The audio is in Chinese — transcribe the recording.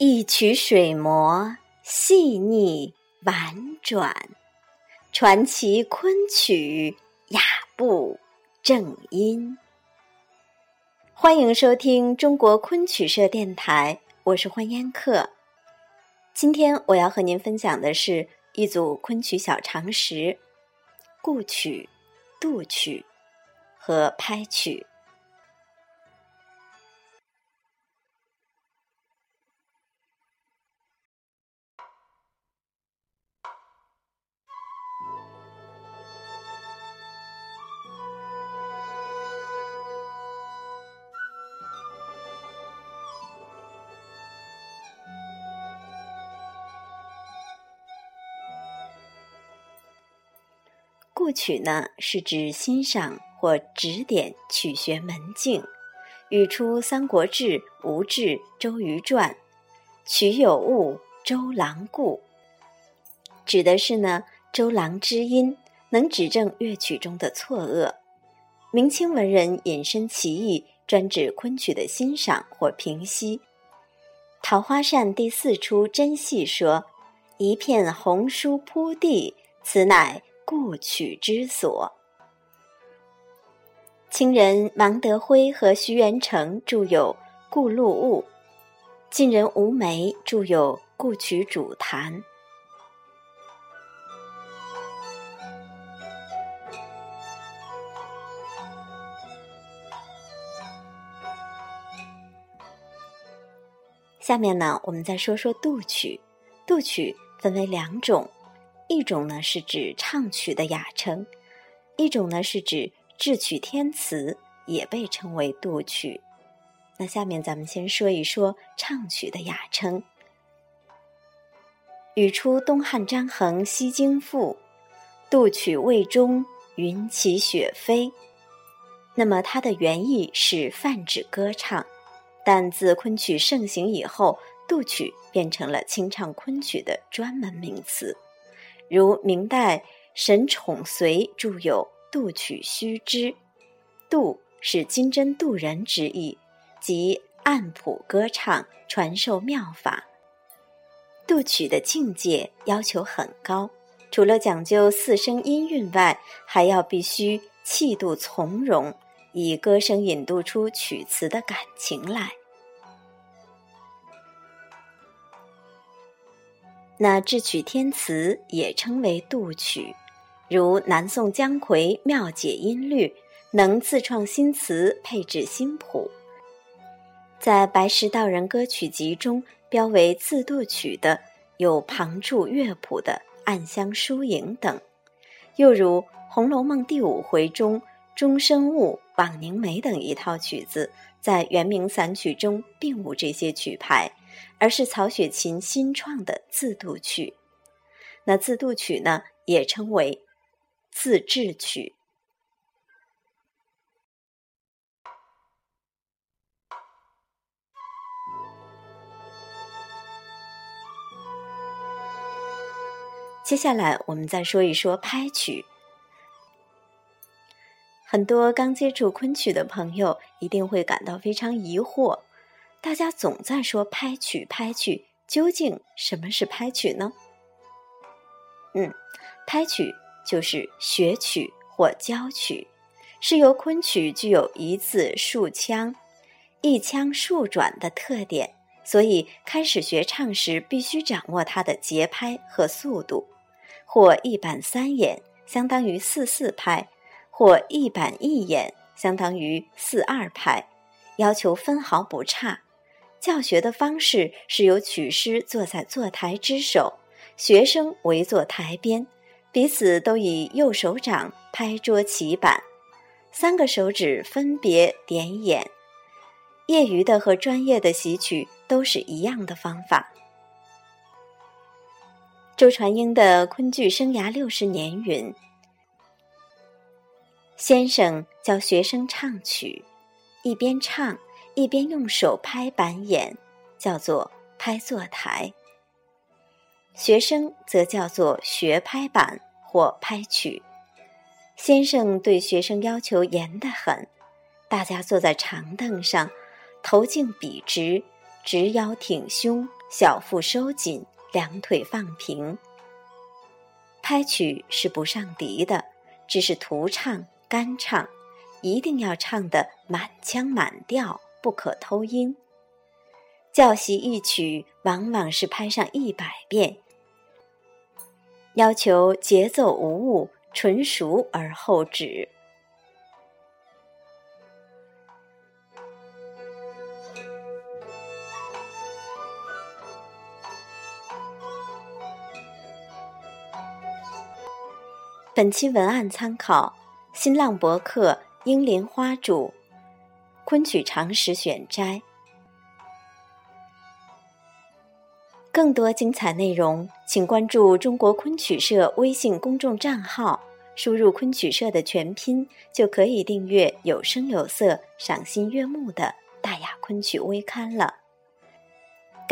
一曲水磨细腻婉转，传奇昆曲雅步正音。欢迎收听中国昆曲社电台，我是欢烟客。今天我要和您分享的是一组昆曲小常识：故曲、杜曲和拍曲。故曲呢，是指欣赏或指点曲学门径。语出《三国志·吴志周瑜传》，曲有误，周郎顾。指的是呢，周郎知音，能指正乐曲中的错愕。明清文人引申其意，专指昆曲的欣赏或评析。《桃花扇》第四出真戏说：“一片红书铺地，此乃。”故曲之所，清人王德辉和徐元成著有《故路物》，晋人吴梅著有《故曲主谈》。下面呢，我们再说说杜曲。杜曲分为两种。一种呢是指唱曲的雅称，一种呢是指智曲天词，也被称为杜曲。那下面咱们先说一说唱曲的雅称。语出东汉张衡《西京赋》，杜曲魏中，云起雪飞。那么它的原意是泛指歌唱，但自昆曲盛行以后，杜曲变成了清唱昆曲的专门名词。如明代沈宠随著有《杜曲须知》，杜是金针渡人之意，即按谱歌唱，传授妙法。杜曲的境界要求很高，除了讲究四声音韵外，还要必须气度从容，以歌声引渡出曲词的感情来。那智曲填词也称为杜曲，如南宋姜夔妙解音律，能自创新词，配置新谱。在《白石道人歌曲集》中标为自杜曲的，有旁注乐谱的《暗香疏影》等。又如《红楼梦》第五回中《钟声误》《枉凝眉》等一套曲子，在元明散曲中并无这些曲牌。而是曹雪芹新创的自度曲，那自度曲呢，也称为自制曲。接下来，我们再说一说拍曲。很多刚接触昆曲的朋友一定会感到非常疑惑。大家总在说拍曲，拍曲，究竟什么是拍曲呢？嗯，拍曲就是学曲或教曲，是由昆曲具有一字数腔、一腔数转的特点，所以开始学唱时必须掌握它的节拍和速度，或一板三眼相当于四四拍，或一板一眼相当于四二拍，要求分毫不差。教学的方式是由曲师坐在坐台之首，学生围坐台边，彼此都以右手掌拍桌起板，三个手指分别点眼。业余的和专业的习曲都是一样的方法。周传英的昆剧生涯六十年云：“先生教学生唱曲，一边唱。”一边用手拍板眼，叫做拍坐台；学生则叫做学拍板或拍曲。先生对学生要求严得很，大家坐在长凳上，头颈笔直，直腰挺胸，小腹收紧，两腿放平。拍曲是不上笛的，只是徒唱、干唱，一定要唱得满腔满调，不可偷音。教习一曲，往往是拍上一百遍，要求节奏无误，纯熟而后止。本期文案参考新浪博客英莲花主昆曲常识选摘。更多精彩内容，请关注中国昆曲社微信公众账号，输入“昆曲社”的全拼，就可以订阅有声有色、赏心悦目的大雅昆曲微刊了。